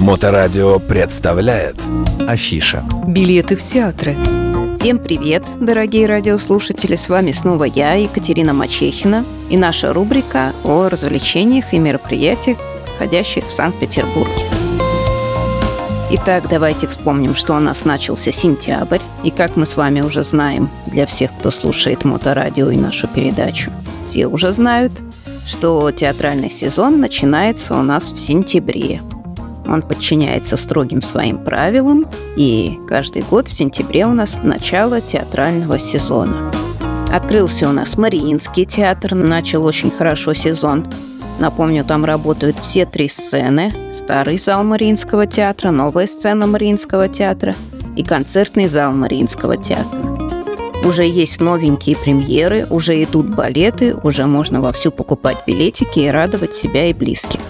Моторадио представляет Афиша Билеты в театры Всем привет, дорогие радиослушатели! С вами снова я, Екатерина Мачехина, и наша рубрика о развлечениях и мероприятиях, проходящих в Санкт-Петербурге. Итак, давайте вспомним, что у нас начался сентябрь, и как мы с вами уже знаем, для всех, кто слушает моторадио и нашу передачу, все уже знают, что театральный сезон начинается у нас в сентябре. Он подчиняется строгим своим правилам, и каждый год в сентябре у нас начало театрального сезона. Открылся у нас Мариинский театр, начал очень хорошо сезон. Напомню, там работают все три сцены. Старый зал Мариинского театра, новая сцена Мариинского театра и концертный зал Мариинского театра. Уже есть новенькие премьеры, уже идут балеты, уже можно вовсю покупать билетики и радовать себя и близких.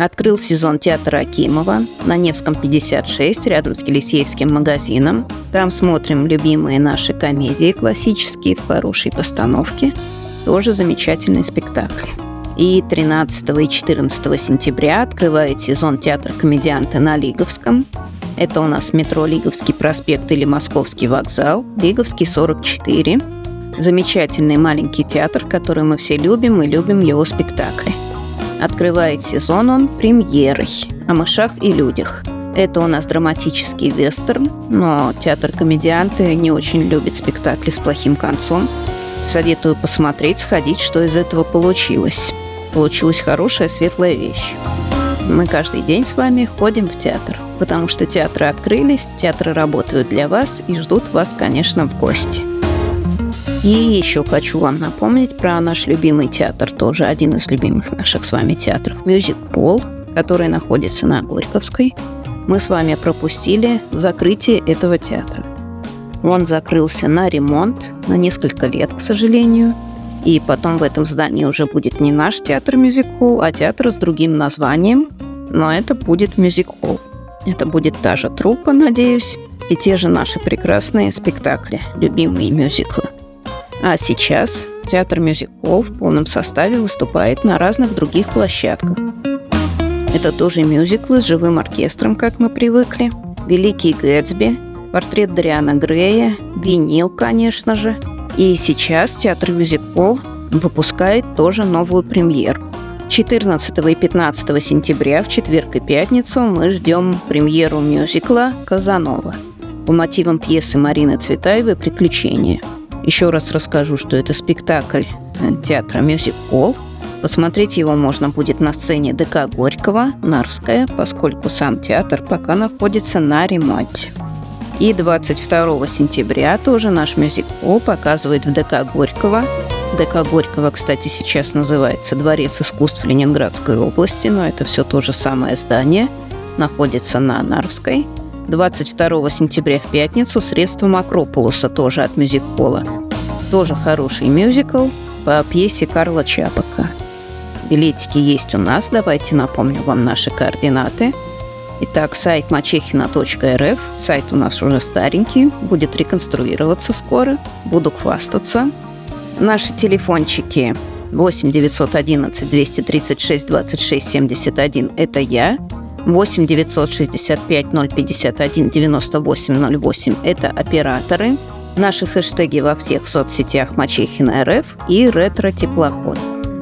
Открыл сезон театра Акимова на Невском 56, рядом с Елисеевским магазином. Там смотрим любимые наши комедии классические в хорошей постановке. Тоже замечательный спектакль. И 13 и 14 сентября открывает сезон театра комедианты на Лиговском. Это у нас метро Лиговский проспект или Московский вокзал, Лиговский 44. Замечательный маленький театр, который мы все любим и любим его спектакли. Открывает сезон он премьерой о мышах и людях. Это у нас драматический вестерн, но театр комедианты не очень любит спектакли с плохим концом. Советую посмотреть, сходить, что из этого получилось получилась хорошая, светлая вещь. Мы каждый день с вами ходим в театр, потому что театры открылись, театры работают для вас и ждут вас, конечно, в гости. И еще хочу вам напомнить про наш любимый театр, тоже один из любимых наших с вами театров, Music Hall, который находится на Горьковской. Мы с вами пропустили закрытие этого театра. Он закрылся на ремонт на несколько лет, к сожалению – и потом в этом здании уже будет не наш театр мюзикл, а театр с другим названием, но это будет мюзикл. Это будет та же труппа, надеюсь, и те же наши прекрасные спектакли, любимые мюзиклы. А сейчас театр мюзикл в полном составе выступает на разных других площадках. Это тоже мюзиклы с живым оркестром, как мы привыкли, «Великий Гэтсби», портрет Дариана Грея, винил, конечно же – и сейчас театр Мюзикл выпускает тоже новую премьеру. 14 и 15 сентября в четверг и пятницу мы ждем премьеру мюзикла «Казанова» по мотивам пьесы Марины Цветаевой «Приключения». Еще раз расскажу, что это спектакль театра Music Hall. Посмотреть его можно будет на сцене ДК Горького, Нарская, поскольку сам театр пока находится на ремонте. И 22 сентября тоже наш мюзикл показывает в ДК Горького. ДК Горького, кстати, сейчас называется Дворец искусств Ленинградской области, но это все то же самое здание. Находится на Нарвской. 22 сентября в пятницу средством Акрополуса, тоже от мюзик-пола. Тоже хороший мюзикл по пьесе Карла Чапака. Билетики есть у нас, давайте напомню вам наши координаты – Итак, сайт мачехина.рф. Сайт у нас уже старенький, будет реконструироваться скоро. Буду хвастаться. Наши телефончики 8 911 236 26 71 – это я. 8 965 051 98 08 – это операторы. Наши хэштеги во всех соцсетях Мачехина РФ и ретро-теплоход.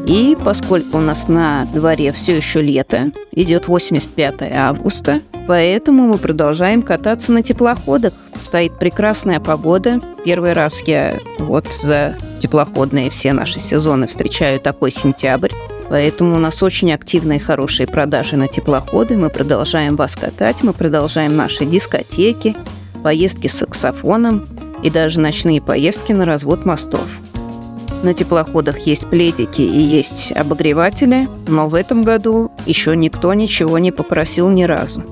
И поскольку у нас на дворе все еще лето, идет 85 августа, поэтому мы продолжаем кататься на теплоходах. Стоит прекрасная погода. Первый раз я вот за теплоходные все наши сезоны встречаю такой сентябрь. Поэтому у нас очень активные хорошие продажи на теплоходы. Мы продолжаем вас катать, мы продолжаем наши дискотеки, поездки с саксофоном и даже ночные поездки на развод мостов. На теплоходах есть пледики и есть обогреватели, но в этом году еще никто ничего не попросил ни разу.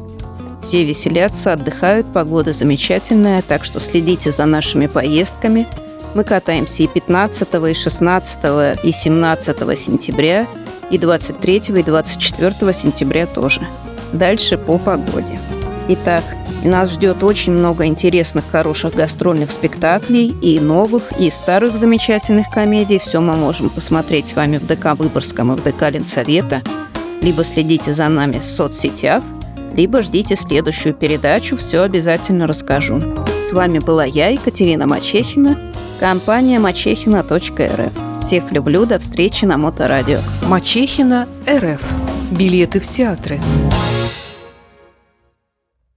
Все веселятся, отдыхают, погода замечательная, так что следите за нашими поездками. Мы катаемся и 15, и 16, и 17 сентября, и 23, и 24 сентября тоже. Дальше по погоде. Итак, нас ждет очень много интересных, хороших гастрольных спектаклей и новых, и старых замечательных комедий. Все мы можем посмотреть с вами в ДК Выборгском и в ДК Ленсовета. Либо следите за нами в соцсетях, либо ждите следующую передачу, все обязательно расскажу. С вами была я, Екатерина Мачехина, компания мачехина.рф. Всех люблю, до встречи на Моторадио. Мачехина РФ. Билеты в театры.